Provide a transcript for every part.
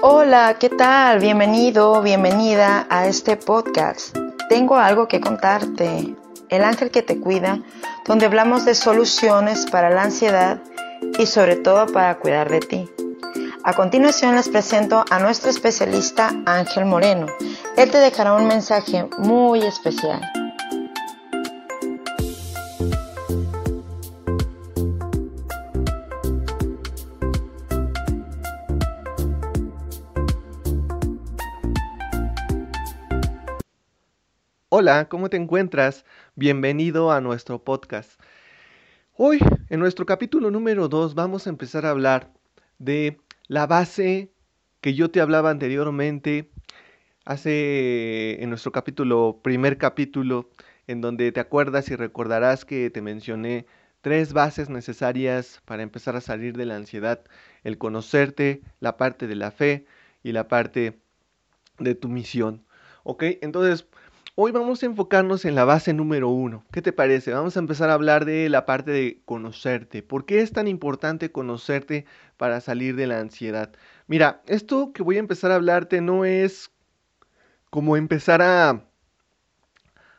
Hola, ¿qué tal? Bienvenido, bienvenida a este podcast. Tengo algo que contarte. El ángel que te cuida, donde hablamos de soluciones para la ansiedad y sobre todo para cuidar de ti. A continuación les presento a nuestro especialista Ángel Moreno. Él te dejará un mensaje muy especial. Hola, ¿cómo te encuentras? Bienvenido a nuestro podcast. Hoy, en nuestro capítulo número 2, vamos a empezar a hablar de la base que yo te hablaba anteriormente, hace en nuestro capítulo, primer capítulo, en donde te acuerdas y recordarás que te mencioné tres bases necesarias para empezar a salir de la ansiedad, el conocerte, la parte de la fe y la parte de tu misión. ¿Ok? Entonces, Hoy vamos a enfocarnos en la base número uno. ¿Qué te parece? Vamos a empezar a hablar de la parte de conocerte. ¿Por qué es tan importante conocerte para salir de la ansiedad? Mira, esto que voy a empezar a hablarte no es como empezar a,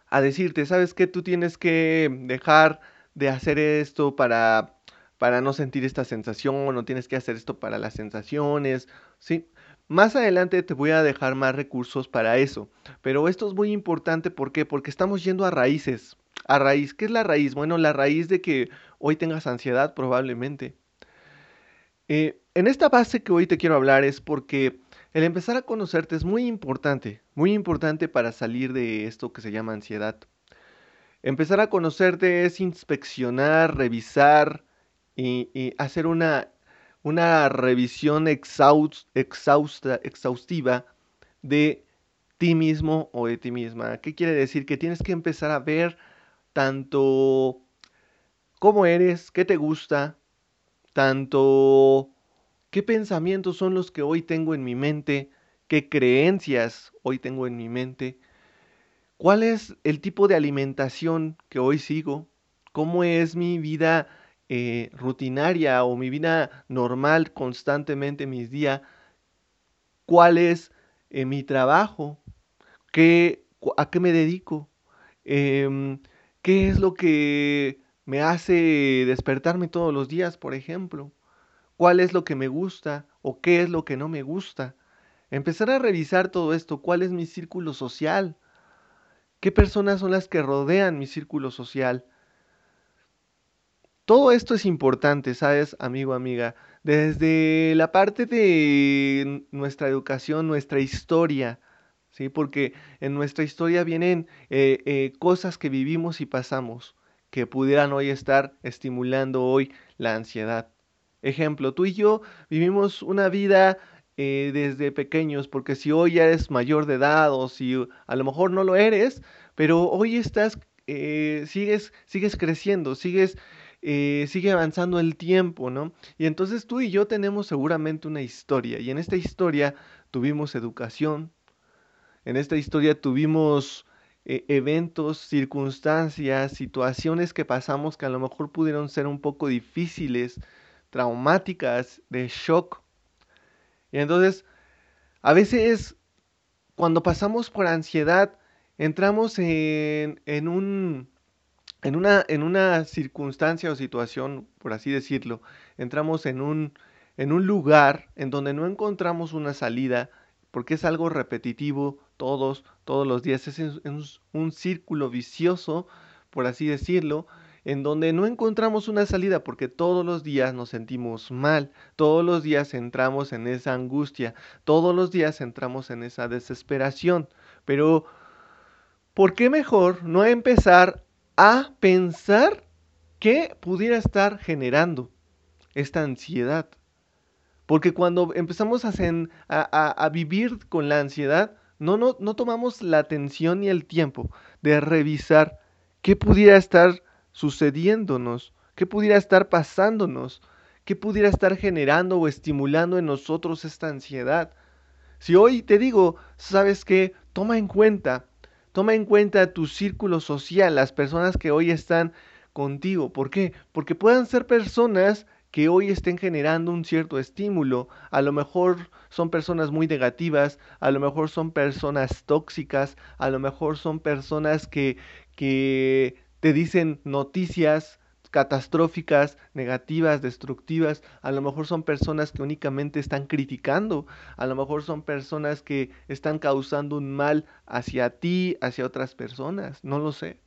a decirte, ¿sabes qué? Tú tienes que dejar de hacer esto para, para no sentir esta sensación, o tienes que hacer esto para las sensaciones, ¿sí? Más adelante te voy a dejar más recursos para eso, pero esto es muy importante ¿por qué? Porque estamos yendo a raíces. A raíz, ¿qué es la raíz? Bueno, la raíz de que hoy tengas ansiedad probablemente. Eh, en esta base que hoy te quiero hablar es porque el empezar a conocerte es muy importante, muy importante para salir de esto que se llama ansiedad. Empezar a conocerte es inspeccionar, revisar y hacer una una revisión exhausta, exhaustiva de ti mismo o de ti misma. ¿Qué quiere decir? Que tienes que empezar a ver tanto cómo eres, qué te gusta, tanto qué pensamientos son los que hoy tengo en mi mente, qué creencias hoy tengo en mi mente, cuál es el tipo de alimentación que hoy sigo, cómo es mi vida eh, rutinaria o mi vida normal constantemente, mis días, cuál es eh, mi trabajo, ¿Qué, a qué me dedico, em, qué es lo que me hace despertarme todos los días, por ejemplo, cuál es lo que me gusta o qué es lo que no me gusta. Empezar a revisar todo esto, cuál es mi círculo social, qué personas son las que rodean mi círculo social, todo esto es importante, ¿sabes, amigo, amiga? Desde la parte de nuestra educación, nuestra historia, ¿sí? Porque en nuestra historia vienen eh, eh, cosas que vivimos y pasamos que pudieran hoy estar estimulando hoy la ansiedad. Ejemplo, tú y yo vivimos una vida eh, desde pequeños, porque si hoy ya eres mayor de edad o si a lo mejor no lo eres, pero hoy estás, sigues, sigues creciendo, sigues eh, sigue avanzando el tiempo, ¿no? Y entonces tú y yo tenemos seguramente una historia, y en esta historia tuvimos educación, en esta historia tuvimos eh, eventos, circunstancias, situaciones que pasamos que a lo mejor pudieron ser un poco difíciles, traumáticas, de shock. Y entonces, a veces, cuando pasamos por ansiedad, entramos en, en un en una, en una circunstancia o situación, por así decirlo, entramos en un, en un lugar en donde no encontramos una salida, porque es algo repetitivo todos, todos los días, es un, círculo vicioso, por así decirlo, en donde no encontramos una salida porque todos los días nos sentimos mal, todos los días entramos en esa angustia, todos los días entramos en esa desesperación. Pero, ¿por qué mejor no empezar a pensar qué pudiera estar generando esta ansiedad. Porque cuando empezamos a, vivir con la ansiedad, no, no, no tomamos la atención ni el tiempo de revisar qué pudiera estar sucediéndonos, qué pudiera estar pasándonos, qué pudiera estar generando o estimulando en nosotros esta ansiedad. Si hoy te digo, sabes qué, toma en cuenta Toma en cuenta tu círculo social, las personas que hoy están contigo. ¿Por qué? Porque puedan ser personas que hoy estén generando un cierto estímulo. A lo mejor son personas muy negativas, a lo mejor son personas tóxicas, a lo mejor son personas que, que te dicen noticias catastróficas, negativas, destructivas, a lo mejor son personas que únicamente están criticando, a lo mejor son personas que están causando un mal hacia ti, hacia otras personas, no lo sé.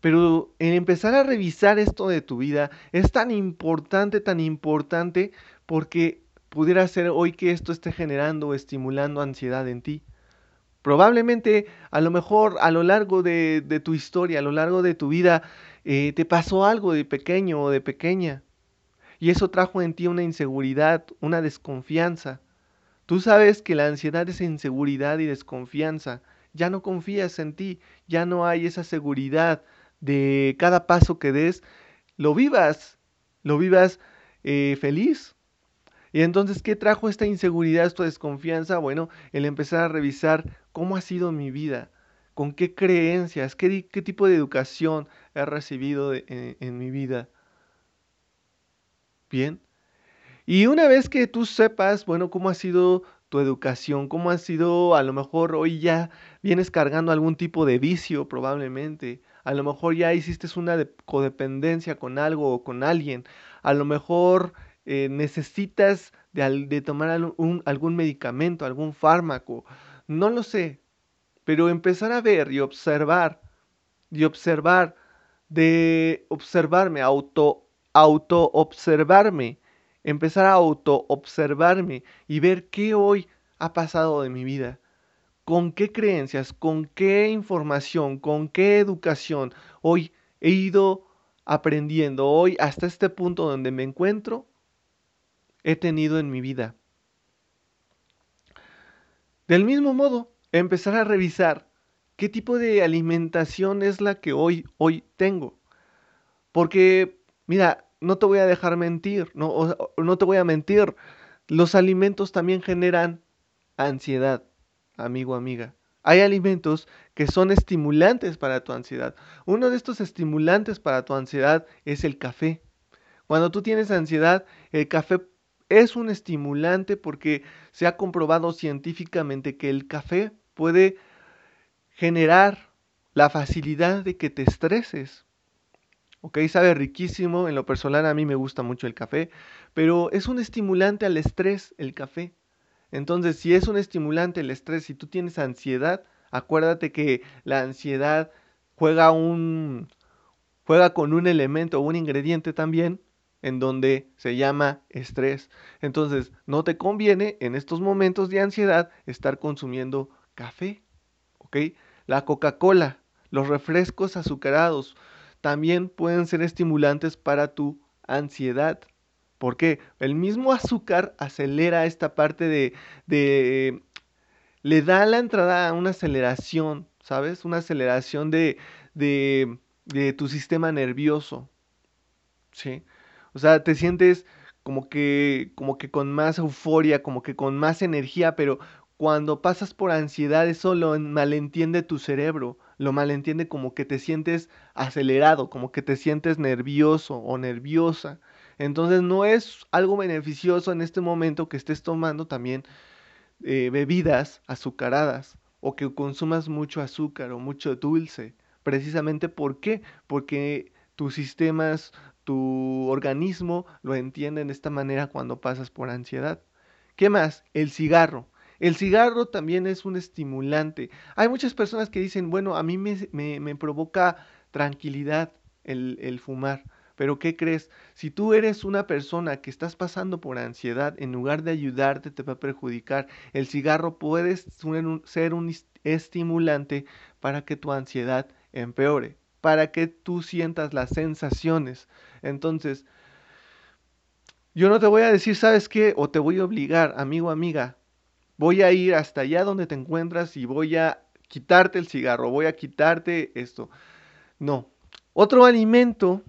Pero en empezar a revisar esto de tu vida es tan importante, tan importante, porque pudiera ser hoy que esto esté generando o estimulando ansiedad en ti. Probablemente, a lo mejor, a lo largo de, de tu historia, a lo largo de tu vida, eh, te pasó algo de pequeño o de pequeña. Y eso trajo en ti una inseguridad, una desconfianza. Tú sabes que la ansiedad es inseguridad y desconfianza. Ya no confías en ti, ya no hay esa seguridad, de cada paso que des, lo vivas, lo vivas eh, feliz. Y entonces, ¿qué trajo esta inseguridad, esta desconfianza? Bueno, el empezar a revisar cómo ha sido mi vida, con qué creencias, qué, tipo de educación he recibido en, en mi vida. Bien. Y una vez que tú sepas, bueno, cómo ha sido tu educación, cómo ha sido, a lo mejor hoy ya vienes cargando algún tipo de vicio probablemente, a lo mejor ya hiciste una codependencia con algo o con alguien, a lo mejor eh, necesitas de, tomar algún medicamento, algún fármaco, no lo sé, pero empezar a ver y observar, y observar, de observarme, auto, auto observarme, empezar a auto observarme y ver qué hoy ha pasado de mi vida con qué creencias, con qué información, con qué educación hoy he ido aprendiendo, hoy hasta este punto donde me encuentro, he tenido en mi vida. Del mismo modo, empezar a revisar qué tipo de alimentación es la que hoy, hoy tengo. Porque, mira, no te voy a dejar mentir, no, no te voy a mentir, los alimentos también generan ansiedad amigo, amiga. Hay alimentos que son estimulantes para tu ansiedad. Uno de estos estimulantes para tu ansiedad es el café. Cuando tú tienes ansiedad, el café es un estimulante porque se ha comprobado científicamente que el café puede generar la facilidad de que te estreses. Ok, sabe riquísimo, en lo personal a mí me gusta mucho el café, pero es un estimulante al estrés el café. Entonces, si es un estimulante el estrés, si tú tienes ansiedad, acuérdate que la ansiedad juega un juega con un elemento o un ingrediente también en donde se llama estrés. Entonces, no te conviene en estos momentos de ansiedad estar consumiendo café, ¿ok? La Coca-Cola, los refrescos azucarados también pueden ser estimulantes para tu ansiedad. Porque el mismo azúcar acelera esta parte de, de le da la entrada a una aceleración, ¿sabes? Una aceleración de, de, de tu sistema nervioso, ¿sí? O sea, te sientes como que, como que con más euforia, como que con más energía, pero cuando pasas por ansiedad eso lo malentiende tu cerebro, lo malentiende como que te sientes acelerado, como que te sientes nervioso o nerviosa. Entonces no es algo beneficioso en este momento que estés tomando también eh, bebidas azucaradas o que consumas mucho azúcar o mucho dulce. Precisamente ¿por qué? Porque tus sistemas, tu organismo lo entiende de esta manera cuando pasas por ansiedad. ¿Qué más? El cigarro. El cigarro también es un estimulante. Hay muchas personas que dicen, bueno, a mí me, provoca tranquilidad el fumar. Pero ¿qué crees? Si tú eres una persona que estás pasando por ansiedad, en lugar de ayudarte te va a perjudicar. El cigarro puede ser un estimulante para que tu ansiedad empeore, para que tú sientas las sensaciones. Entonces, yo no te voy a decir, ¿sabes qué? O te voy a obligar, amigo, amiga. Voy a ir hasta allá donde te encuentras y voy a quitarte el cigarro, voy a quitarte esto. No. Otro alimento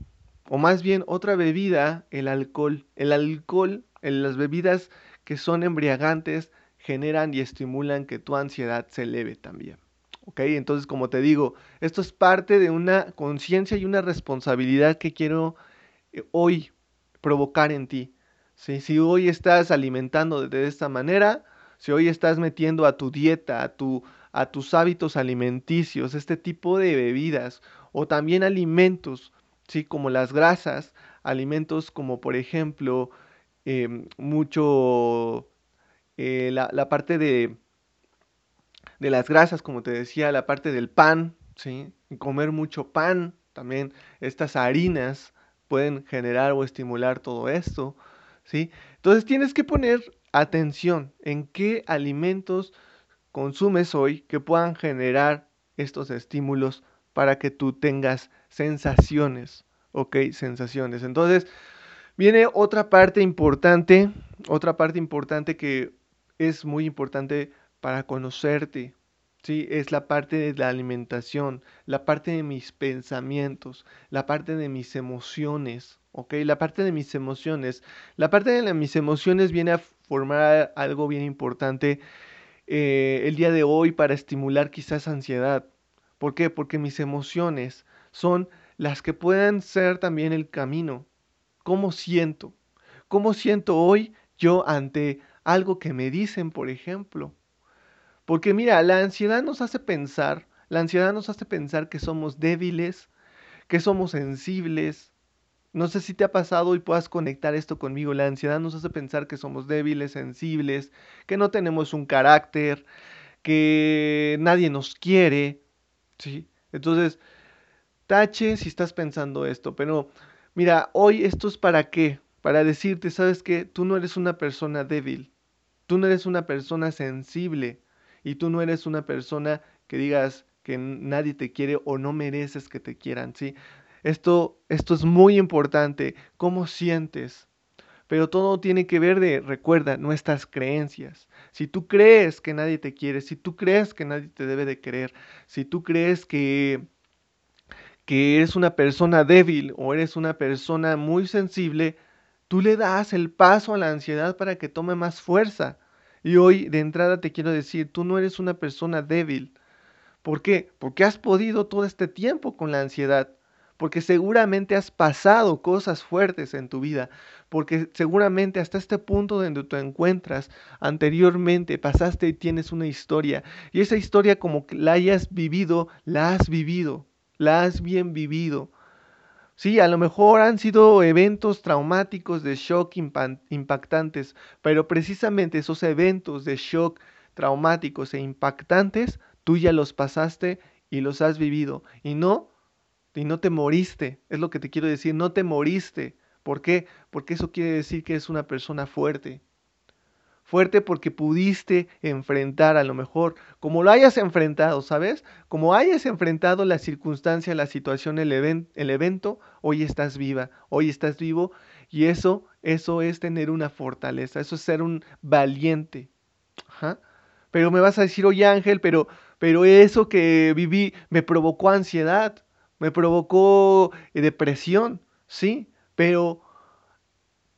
o más bien otra bebida, el alcohol. El alcohol, las bebidas que son embriagantes, generan y estimulan que tu ansiedad se eleve también. ¿Ok? Entonces, como te digo, esto es parte de una conciencia y una responsabilidad que quiero eh, hoy provocar en ti. ¿sí? Si hoy estás alimentando de esta manera, si hoy estás metiendo a tu dieta, a, tu, a tus hábitos alimenticios, este tipo de bebidas o también alimentos, ¿sí? como las grasas, alimentos como por ejemplo em, mucho eh, la, la, parte de, de las grasas, como te decía, la parte del pan, ¿sí? comer mucho pan, también estas harinas pueden generar o estimular todo esto, ¿sí? Entonces tienes que poner atención en qué alimentos consumes hoy que puedan generar estos estímulos para que tú tengas sensaciones, ¿ok? Sensaciones. Entonces, viene otra parte importante, otra parte importante que es muy importante para conocerte, ¿sí? Es la parte de la alimentación, la parte de mis pensamientos, la parte de mis emociones, ¿ok? La parte de mis emociones. La parte de mis emociones viene a formar algo bien importante eh, el día de hoy para estimular quizás ansiedad. ¿Por qué? Porque mis emociones son las que puedan ser también el camino. ¿Cómo siento? ¿Cómo siento hoy yo ante algo que me dicen, por ejemplo? Porque mira, la ansiedad nos hace pensar, la ansiedad nos hace pensar que somos débiles, que somos sensibles. No sé si te ha pasado y puedas conectar esto conmigo. La ansiedad nos hace pensar que somos débiles, sensibles, que no tenemos un carácter, que nadie nos quiere. ¿sí? Entonces, tache si estás pensando esto. Pero mira, hoy esto es para qué? Para decirte, sabes que tú no eres una persona débil. Tú no eres una persona sensible y tú no eres una persona que digas que nadie te quiere o no mereces que te quieran, ¿sí? Esto, esto es muy importante, cómo sientes. Pero todo tiene que ver de, recuerda, nuestras creencias. Si tú crees que nadie te quiere, si tú crees que nadie te debe de querer, si tú crees que, que eres una persona débil o eres una persona muy sensible, tú le das el paso a la ansiedad para que tome más fuerza. Y hoy de entrada te quiero decir, tú no eres una persona débil. ¿Por qué? Porque has podido todo este tiempo con la ansiedad. Porque seguramente has pasado cosas fuertes en tu vida. Porque seguramente hasta este punto donde te encuentras anteriormente pasaste y tienes una historia. Y esa historia como que la hayas vivido, la has vivido. La has bien vivido. Sí, a lo mejor han sido eventos traumáticos de shock impactantes, pero precisamente esos eventos de shock traumáticos e impactantes, tú ya los pasaste y los has vivido. Y no, y no te moriste, es lo que te quiero decir, no te moriste. ¿Por qué? Porque eso quiere decir que es una persona fuerte. Fuerte porque pudiste enfrentar a lo mejor, como lo hayas enfrentado, ¿sabes? Como hayas enfrentado la circunstancia, la situación, el, el evento, hoy estás viva, hoy estás vivo y eso, eso es tener una fortaleza, eso es ser un valiente. Pero me vas a decir, oye Ángel, pero, pero eso que viví me provocó ansiedad, me provocó eh, depresión, sí, pero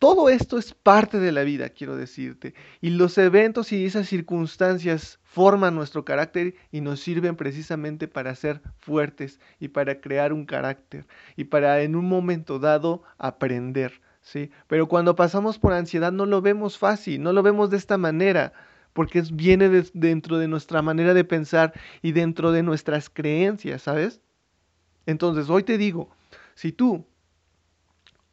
todo esto es parte de la vida, quiero decirte. Y los eventos y esas circunstancias forman nuestro carácter y nos sirven precisamente para ser fuertes y para crear un carácter y para en un momento dado aprender, ¿sí? Pero cuando pasamos por ansiedad no lo vemos fácil, no lo vemos de esta manera, porque viene dentro de nuestra manera de pensar y dentro de nuestras creencias, ¿sabes? Entonces, hoy te digo, si tú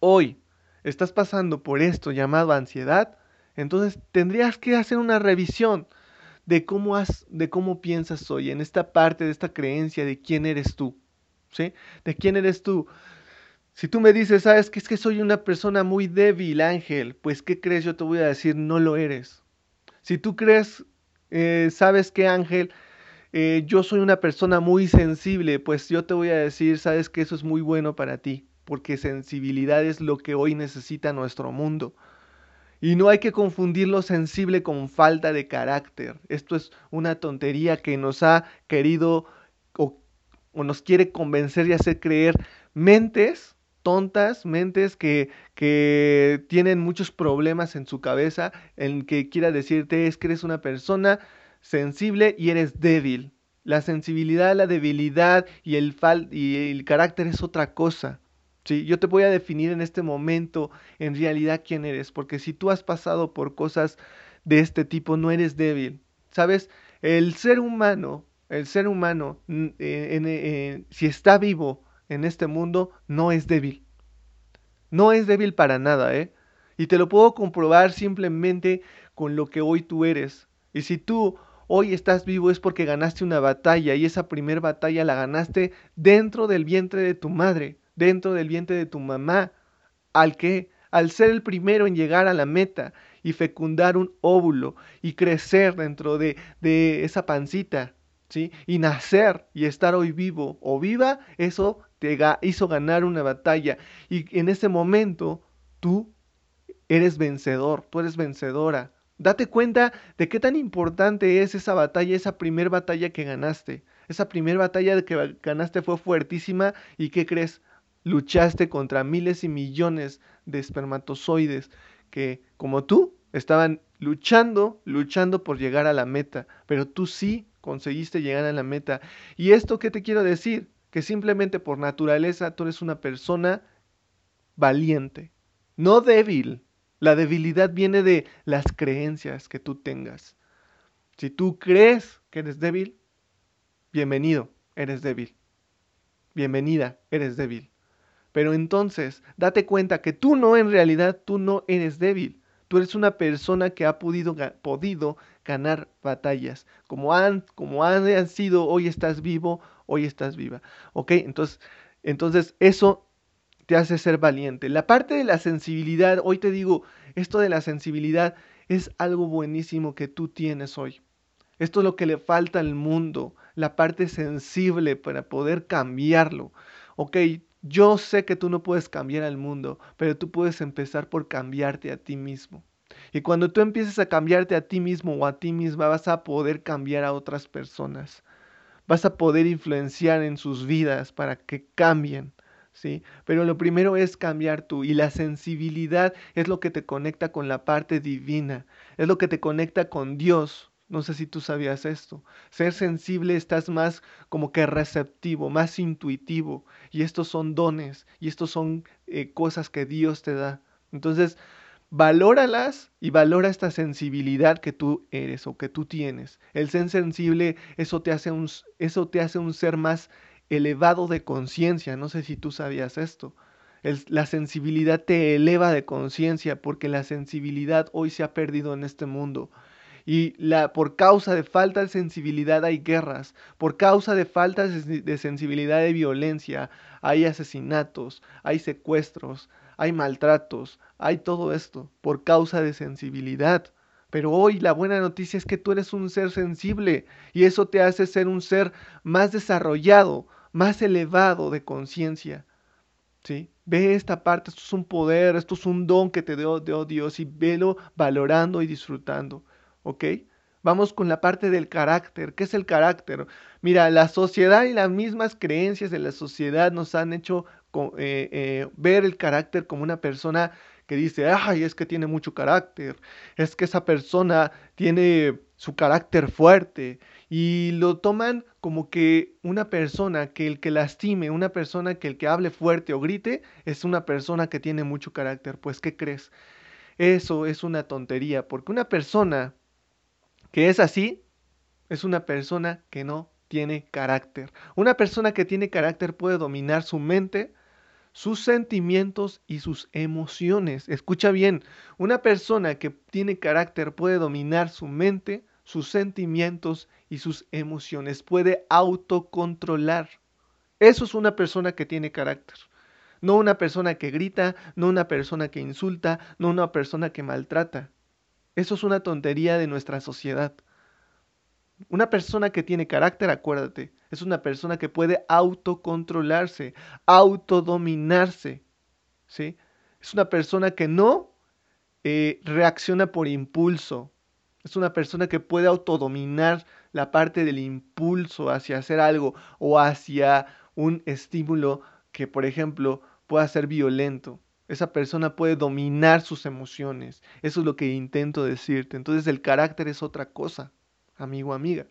hoy estás pasando por esto llamado ansiedad, entonces tendrías que hacer una revisión de cómo, has, de cómo piensas hoy, en esta parte de esta creencia de quién eres tú, ¿sí? De quién eres tú. Si tú me dices, sabes que es que soy una persona muy débil, Ángel, pues ¿qué crees? Yo te voy a decir, no lo eres. Si tú crees, eh, sabes que Ángel, eh, yo soy una persona muy sensible, pues yo te voy a decir, sabes que eso es muy bueno para ti porque sensibilidad es lo que hoy necesita nuestro mundo. Y no hay que confundir lo sensible con falta de carácter. Esto es una tontería que nos ha querido o, nos quiere convencer y hacer creer mentes tontas, mentes que, que tienen muchos problemas en su cabeza, en que quiera decirte es que eres una persona sensible y eres débil. La sensibilidad, la debilidad y el, fal y el carácter es otra cosa. ¿Sí? Yo te voy a definir en este momento en realidad quién eres, porque si tú has pasado por cosas de este tipo, no eres débil. ¿Sabes? El ser humano, el ser humano, eh, si está vivo en este mundo, no es débil. No es débil para nada, ¿eh? Y te lo puedo comprobar simplemente con lo que hoy tú eres. Y si tú hoy estás vivo es porque ganaste una batalla y esa primera batalla la ganaste dentro del vientre de tu madre, dentro del vientre de tu mamá, al que, al ser el primero en llegar a la meta y fecundar un óvulo y crecer dentro de, esa pancita, ¿sí? Y nacer y estar hoy vivo o viva, eso te hizo ganar una batalla. Y en ese momento tú eres vencedor, tú eres vencedora. Date cuenta de qué tan importante es esa batalla, esa primera batalla que ganaste. Esa primera batalla que ganaste fue fuertísima y ¿qué crees? Luchaste contra miles y millones de espermatozoides que, como tú, estaban luchando, luchando por llegar a la meta, pero tú sí conseguiste llegar a la meta. ¿Y esto qué te quiero decir? Que simplemente por naturaleza tú eres una persona valiente, no débil. La debilidad viene de las creencias que tú tengas. Si tú crees que eres débil, bienvenido, eres débil. Bienvenida, eres débil. Pero entonces, date cuenta que tú no, en realidad, tú no eres débil. Tú eres una persona que ha podido, podido ganar batallas. Como han, como han sido, hoy estás vivo, hoy estás viva. ¿Ok? Entonces, entonces eso te hace ser valiente. La parte de la sensibilidad, hoy te digo, esto de la sensibilidad es algo buenísimo que tú tienes hoy. Esto es lo que le falta al mundo, la parte sensible para poder cambiarlo. Ok, yo sé que tú no puedes cambiar al mundo, pero tú puedes empezar por cambiarte a ti mismo. Y cuando tú empieces a cambiarte a ti mismo o a ti misma, vas a poder cambiar a otras personas. Vas a poder influenciar en sus vidas para que cambien. ¿sí? Pero lo primero es cambiar tú y la sensibilidad es lo que te conecta con la parte divina, es lo que te conecta con Dios. No sé si tú sabías esto. Ser sensible estás más como que receptivo, más intuitivo. Y estos son dones y estos son eh, cosas que Dios te da. Entonces, valóralas y valora esta sensibilidad que tú eres o que tú tienes. El ser sensible, eso te hace un, eso te hace un ser más elevado de conciencia. No sé si tú sabías esto. la sensibilidad te eleva de conciencia porque la sensibilidad hoy se ha perdido en este mundo. Y la, por causa de falta de sensibilidad hay guerras, por causa de falta de sensibilidad hay violencia, hay asesinatos, hay secuestros, hay maltratos, hay todo esto por causa de sensibilidad. Pero hoy la buena noticia es que tú eres un ser sensible y eso te hace ser un ser más desarrollado, más elevado de conciencia. ¿Sí? Ve esta parte, esto es un poder, esto es un don que te dio, dio Dios y velo valorando y disfrutando. ¿Ok? Vamos con la parte del carácter. ¿Qué es el carácter? Mira, la sociedad y las mismas creencias de la sociedad nos han hecho eh, eh, ver el carácter como una persona que dice, ay, es que tiene mucho carácter, es que esa persona tiene su carácter fuerte y lo toman como que una persona que el que lastime, una persona que el que hable fuerte o grite es una persona que tiene mucho carácter. Pues, ¿qué crees? Eso es una tontería, porque una persona que es así es una persona que no tiene carácter. Una persona que tiene carácter puede dominar su mente, sus sentimientos y sus emociones. Escucha bien, una persona que tiene carácter puede dominar su mente, sus sentimientos y sus emociones, puede autocontrolar. Eso es una persona que tiene carácter. No una persona que grita, no una persona que insulta, no una persona que maltrata. Eso es una tontería de nuestra sociedad. Una persona que tiene carácter, acuérdate, es una persona que puede autocontrolarse, autodominarse. ¿sí? Es una persona que no eh, reacciona por impulso. Es una persona que puede autodominar la parte del impulso hacia hacer algo o hacia un estímulo que, por ejemplo, pueda ser violento. Esa persona puede dominar sus emociones. Eso es lo que intento decirte. Entonces el carácter es otra cosa, amigo, amiga.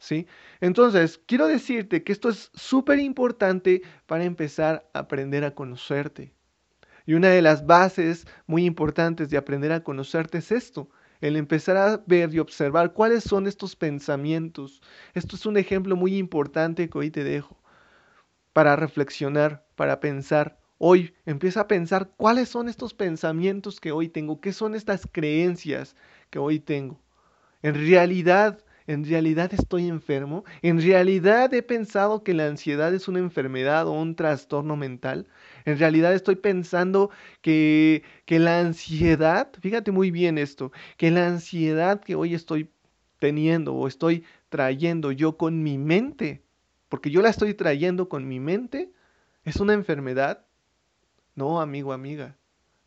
¿sí? Entonces, quiero decirte que esto es súper importante para empezar a aprender a conocerte. Y una de las bases muy importantes de aprender a conocerte es esto, el empezar a ver y observar cuáles son estos pensamientos. Esto es un ejemplo muy importante que hoy te dejo para reflexionar, para pensar. Hoy empieza a pensar cuáles son estos pensamientos que hoy tengo, qué son estas creencias que hoy tengo. En realidad, en realidad estoy enfermo, en realidad he pensado que la ansiedad es una enfermedad o un trastorno mental, en realidad estoy pensando que, que la ansiedad, fíjate muy bien esto, que la ansiedad que hoy estoy teniendo o estoy trayendo yo con mi mente, porque yo la estoy trayendo con mi mente, es una enfermedad. No, amigo, amiga.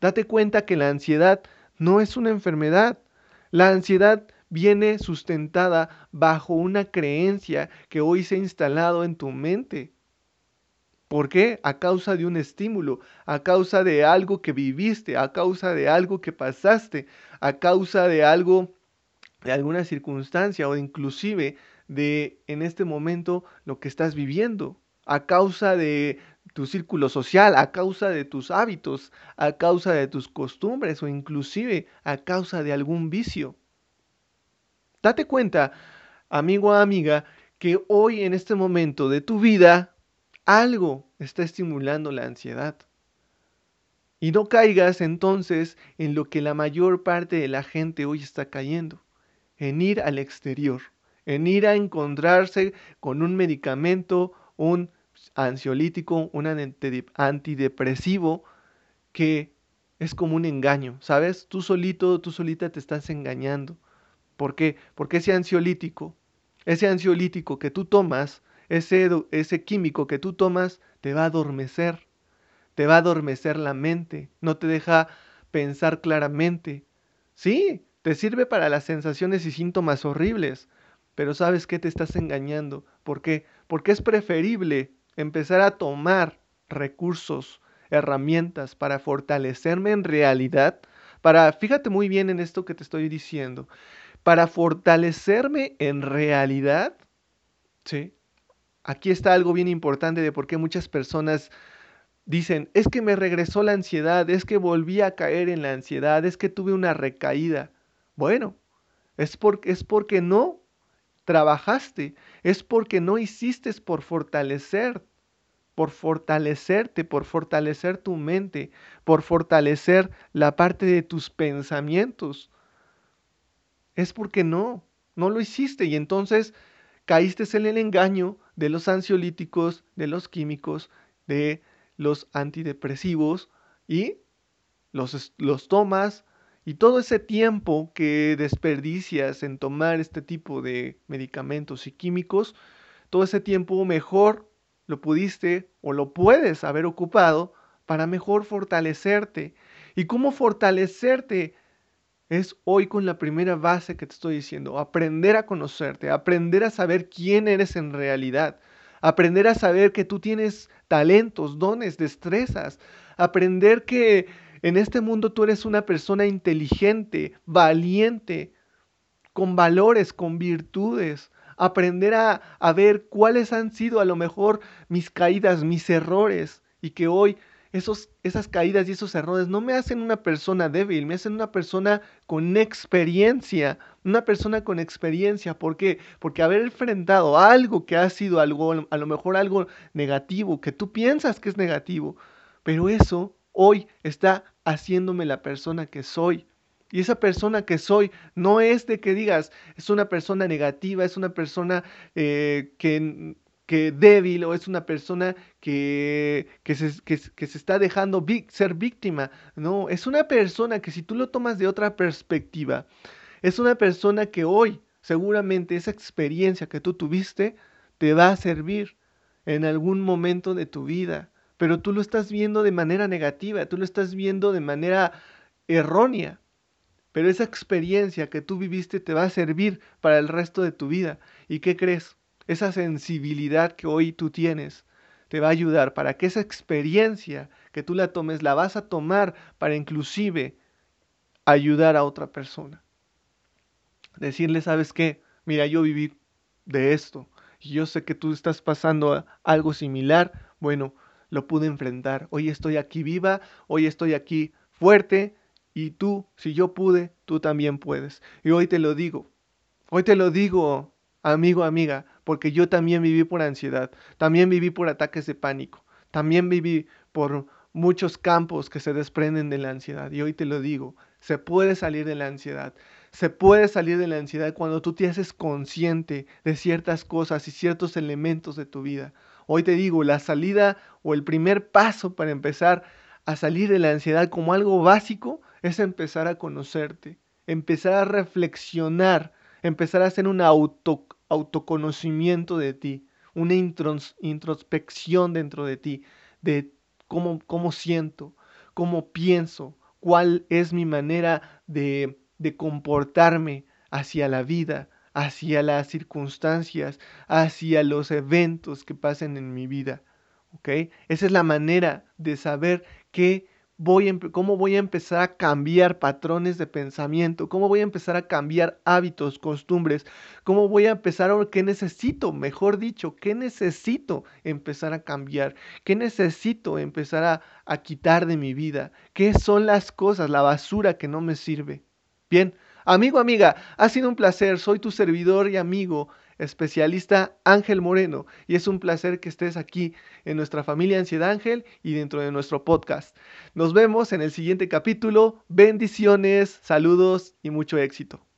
Date cuenta que la ansiedad no es una enfermedad. La ansiedad viene sustentada bajo una creencia que hoy se ha instalado en tu mente. ¿Por qué? A causa de un estímulo, a causa de algo que viviste, a causa de algo que pasaste, a causa de algo, de alguna circunstancia o inclusive de en este momento lo que estás viviendo, a causa de tu círculo social, a causa de tus hábitos, a causa de tus costumbres o inclusive a causa de algún vicio. Date cuenta, amigo o amiga, que hoy en este momento de tu vida algo está estimulando la ansiedad. Y no caigas entonces en lo que la mayor parte de la gente hoy está cayendo, en ir al exterior, en ir a encontrarse con un medicamento, un ansiolítico, un antidepresivo que es como un engaño, ¿sabes? Tú solito, tú solita te estás engañando. ¿Por qué? Porque ese ansiolítico, ese ansiolítico que tú tomas, ese, ese químico que tú tomas te va a adormecer, te va a adormecer la mente, no te deja pensar claramente. Sí, te sirve para las sensaciones y síntomas horribles, pero sabes que te estás engañando. ¿Por qué? Porque es preferible empezar a tomar recursos, herramientas para fortalecerme en realidad, para, fíjate muy bien en esto que te estoy diciendo, para fortalecerme en realidad, ¿sí? aquí está algo bien importante de por qué muchas personas dicen, es que me regresó la ansiedad, es que volví a caer en la ansiedad, es que tuve una recaída. Bueno, es porque, es porque no trabajaste, es porque no hiciste por fortalecer, por fortalecerte, por fortalecer tu mente, por fortalecer la parte de tus pensamientos. Es porque no, no lo hiciste y entonces caíste en el engaño de los ansiolíticos, de los químicos, de los antidepresivos y los, los tomas y todo ese tiempo que desperdicias en tomar este tipo de medicamentos y químicos, todo ese tiempo mejor lo pudiste o lo puedes haber ocupado para mejor fortalecerte. ¿Y cómo fortalecerte? es hoy con la primera base que te estoy diciendo, aprender a conocerte, aprender a saber quién eres en realidad, aprender a saber que tú tienes talentos, dones, destrezas, aprender que en este mundo tú eres una persona inteligente, valiente, con valores, con virtudes, aprender a, a ver cuáles han sido a lo mejor mis caídas, mis errores, y que hoy esos, esas caídas y esos errores no me hacen una persona débil, me hacen una persona con experiencia, una persona con experiencia. ¿Por qué? Porque haber enfrentado algo que ha sido algo, a lo mejor algo negativo, que tú piensas que es negativo, pero eso hoy está haciéndome la persona que soy. Y esa persona que soy no es de que digas, es una persona negativa, es una persona eh, que que débil o es una persona que, que, se, que, se, está dejando ser víctima. No, es una persona que si tú lo tomas de otra perspectiva, es una persona que hoy seguramente esa experiencia que tú tuviste te va a servir en algún momento de tu vida, pero tú lo estás viendo de manera negativa, tú lo estás viendo de manera errónea. Pero esa experiencia que tú viviste te va a servir para el resto de tu vida. ¿Y qué crees? esa sensibilidad que hoy tú tienes, te va a ayudar para que esa experiencia que tú la tomes, la vas a tomar para inclusive ayudar a otra persona. Decirle, ¿sabes qué? Mira, yo viví de esto. Y yo sé que tú estás pasando algo similar. Bueno, lo pude enfrentar. Hoy estoy aquí viva, hoy estoy aquí fuerte. Y tú, si yo pude, tú también puedes. Y hoy te lo digo. Hoy te lo digo, amigo, amiga, porque yo también viví por ansiedad, también viví por ataques de pánico, también viví por muchos campos que se desprenden de la ansiedad. Y hoy te lo digo, se puede salir de la ansiedad. Se puede salir de la ansiedad cuando tú te haces consciente de ciertas cosas y ciertos elementos de tu vida. Hoy te digo, la salida o el primer paso para empezar a salir de la ansiedad como algo básico es empezar a conocerte, empezar a reflexionar, empezar a hacer un auto, autoconocimiento de ti, una introspección dentro de ti, de cómo, cómo siento, cómo pienso, cuál es mi manera de, de comportarme hacia la vida, hacia las circunstancias, hacia los eventos que pasen en mi vida. Esa es la manera de saber qué voy cómo voy a empezar a cambiar patrones de pensamiento, cómo voy a empezar a cambiar hábitos, costumbres, cómo voy a empezar a qué necesito, mejor dicho, qué necesito empezar a cambiar, qué necesito empezar a quitar de mi vida, qué son las cosas, la basura que no me sirve. Bien, amigo, amiga, ha sido un placer, soy tu servidor y amigo especialista Ángel Moreno y es un placer que estés aquí en nuestra familia Ansiedad Ángel y dentro de nuestro podcast. Nos vemos en el siguiente capítulo. Bendiciones, saludos y mucho éxito.